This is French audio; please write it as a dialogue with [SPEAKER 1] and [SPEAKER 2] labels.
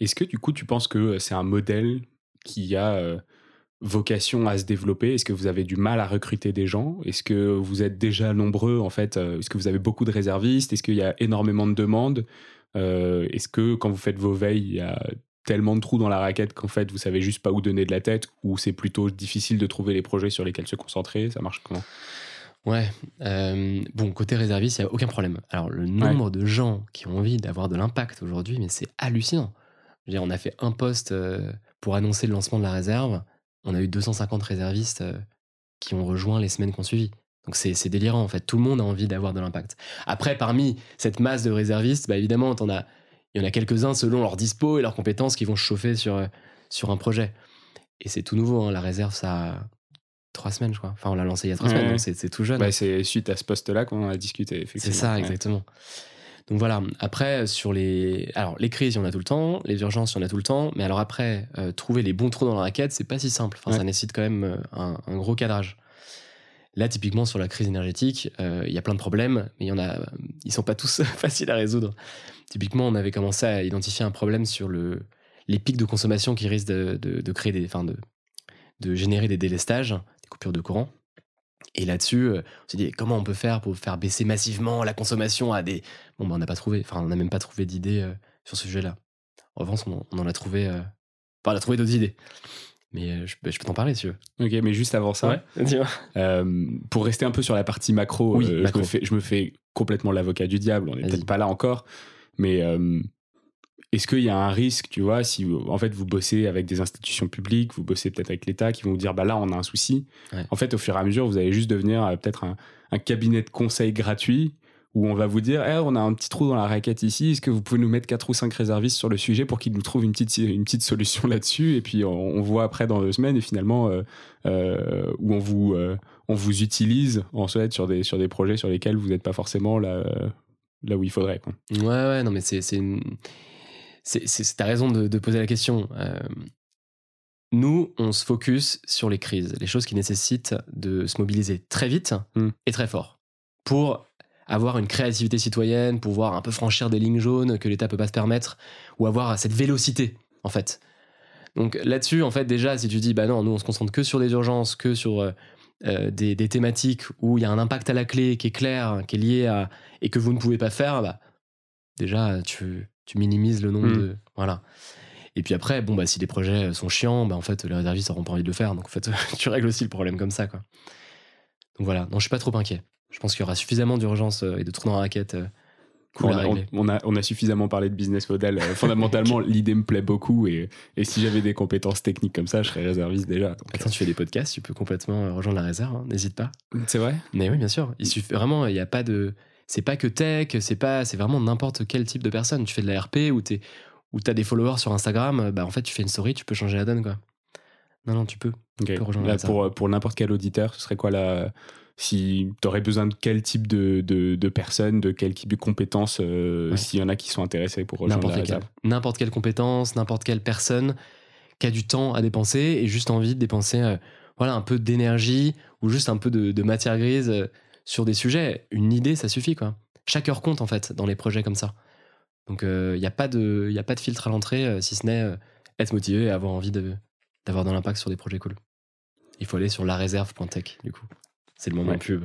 [SPEAKER 1] Est-ce que du coup, tu penses que c'est un modèle qui a euh, vocation à se développer? Est-ce que vous avez du mal à recruter des gens? Est-ce que vous êtes déjà nombreux en fait Est-ce que vous avez beaucoup de réservistes? Est-ce qu'il y a énormément de demandes? Euh, Est-ce que quand vous faites vos veilles, il y a tellement de trous dans la raquette qu'en fait vous savez juste pas où donner de la tête ou c'est plutôt difficile de trouver les projets sur lesquels se concentrer? Ça marche comment?
[SPEAKER 2] Ouais. euh, bon, côté réserviste, il n'y a aucun problème. Alors, le nombre de gens qui ont envie d'avoir de l'impact aujourd'hui, mais c'est hallucinant. Je veux dire, on a fait un post euh, pour annoncer le lancement de la réserve. On a eu 250 réservistes euh, qui ont rejoint les semaines qu'on suivi. Donc, c'est délirant, en fait. Tout le monde a envie d'avoir de l'impact. Après, parmi cette masse de réservistes, bah, évidemment, il y en a quelques-uns selon leur dispo et leurs compétences qui vont se chauffer sur, euh, sur un projet. Et c'est tout nouveau, hein. la réserve, ça a trois semaines, je crois. Enfin, on l'a lancé il y a trois
[SPEAKER 1] Ouais,
[SPEAKER 2] semaines,
[SPEAKER 1] ouais.
[SPEAKER 2] donc c'est tout jeune.
[SPEAKER 1] Bah, C'est suite à ce poste-là qu'on a discuté.
[SPEAKER 2] C'est ça,
[SPEAKER 1] Ouais.
[SPEAKER 2] exactement. Donc voilà. Après, sur les, alors les crises, il y en a tout le temps, les urgences, il y en a tout le temps. Mais alors après, euh, trouver les bons trous dans la raquette, c'est pas si simple. Enfin,
[SPEAKER 1] Ouais.
[SPEAKER 2] ça nécessite quand même euh, un, un gros cadrage. Là, typiquement sur la crise énergétique, euh, il y a plein de problèmes, mais il y en a, ils sont pas tous faciles à résoudre. Typiquement, on avait commencé à identifier un problème sur le, les pics de consommation qui risquent de, de- de créer des, enfin de, de générer des délestages, des coupures de courant. Et là-dessus, euh, on s'est dit comment on peut faire pour faire baisser massivement la consommation à des. Bon, bah, on n'a pas trouvé, enfin, on n'a même pas trouvé d'idée euh, sur ce sujet-là. En revanche, on, on en a trouvé. euh, Enfin, on a trouvé d'autres idées. Mais euh, je, peux- je peux t'en parler si tu veux.
[SPEAKER 1] Ok, mais juste avant ça,
[SPEAKER 2] dis-moi.
[SPEAKER 1] Euh, pour rester un peu sur la partie macro,
[SPEAKER 2] Oui, macro.
[SPEAKER 1] Je, me fais, je me fais complètement l'avocat du diable. On n'est peut-être pas là encore, mais est-ce qu'il y a un risque, tu vois, si vous- en fait vous bossez avec des institutions publiques, vous bossez peut-être avec l'État, qui vont vous dire bah là on a un souci.
[SPEAKER 2] Ouais.
[SPEAKER 1] En fait, au fur et à mesure, vous allez juste devenir euh, peut-être un, un cabinet de conseil gratuit où on va vous dire Eh, on a un petit trou dans la raquette ici, est-ce que vous pouvez nous mettre quatre ou cinq réservistes sur le sujet pour qu'ils nous trouvent une petite, une petite solution là-dessus Et puis on, on voit après dans deux semaines et finalement euh, euh, où on vous, on vous utilise en fait sur des, sur des projets sur lesquels vous n'êtes pas forcément là, là où il faudrait. Quoi.
[SPEAKER 2] Ouais, ouais, non, mais c'est. C'est T'as raison de, de poser la question. Euh, nous, on se focus sur les crises, les choses qui nécessitent de se mobiliser très vite
[SPEAKER 1] Mm.
[SPEAKER 2] et très fort pour avoir une créativité citoyenne, pouvoir un peu franchir des lignes jaunes que l'État peut pas se permettre, ou avoir cette vélocité, en fait. Donc là-dessus, en fait, déjà, si tu dis, bah non, nous, on se concentre que sur des urgences, que sur euh, euh, des, des thématiques où il y a un impact à la clé qui est clair, qui est lié à. et que vous ne pouvez pas faire, bah, déjà, tu, tu minimises le nombre
[SPEAKER 1] Mm.
[SPEAKER 2] de. Voilà. Et puis après, bon, bah, si les projets sont chiants, bah, en fait, les réservistes n'auront pas envie de le faire. Donc, en fait, tu règles aussi le problème comme ça, quoi. Donc voilà. Non, je suis pas trop inquiet. Je pense qu'il y aura suffisamment d'urgence euh, et de trous dans la raquette. euh, cool
[SPEAKER 1] on, a,
[SPEAKER 2] régler.
[SPEAKER 1] on, a, on a suffisamment parlé de business model. Euh, fondamentalement, l'idée me plaît beaucoup et, et si j'avais des compétences techniques comme ça, je serais réserviste déjà. Donc,
[SPEAKER 2] Attends, tu fais des podcasts, tu peux complètement euh, rejoindre la réserve, hein, n'hésite pas.
[SPEAKER 1] euh, c'est vrai?
[SPEAKER 2] Mais oui, bien sûr. Il suffit vraiment, il n'y a pas de. C'est pas que tech, c'est pas, c'est vraiment n'importe quel type de personne. Tu fais de la RP ou t'es, ou t'as des followers sur Instagram, bah en fait tu fais une story, tu peux changer la donne quoi. Non non, tu peux.
[SPEAKER 1] Ok.
[SPEAKER 2] peux rejoindre
[SPEAKER 1] Là,
[SPEAKER 2] ça.
[SPEAKER 1] pour, pour n'importe quel auditeur, ce serait quoi la. Si tu aurais besoin de quel type de, de, de personnes, de quel type de compétences, euh,
[SPEAKER 2] Ouais.
[SPEAKER 1] s'il y en a qui sont intéressés pour rejoindre
[SPEAKER 2] N'importe
[SPEAKER 1] la
[SPEAKER 2] quelle, n'importe quelle compétence, n'importe quelle personne qui a du temps à dépenser et juste envie de dépenser, euh, voilà, un peu d'énergie ou juste un peu de, de matière grise euh, sur des sujets. Une idée, ça suffit quoi. Chaque heure compte en fait dans les projets comme ça. Donc il n'y a pas de, y a pas de filtre à l'entrée euh, si ce n'est euh, être motivé et avoir envie d'avoir de l'impact sur des projets cool. Il faut aller sur laréserve.tech du coup. C'est le moment
[SPEAKER 1] Ouais.
[SPEAKER 2] pub.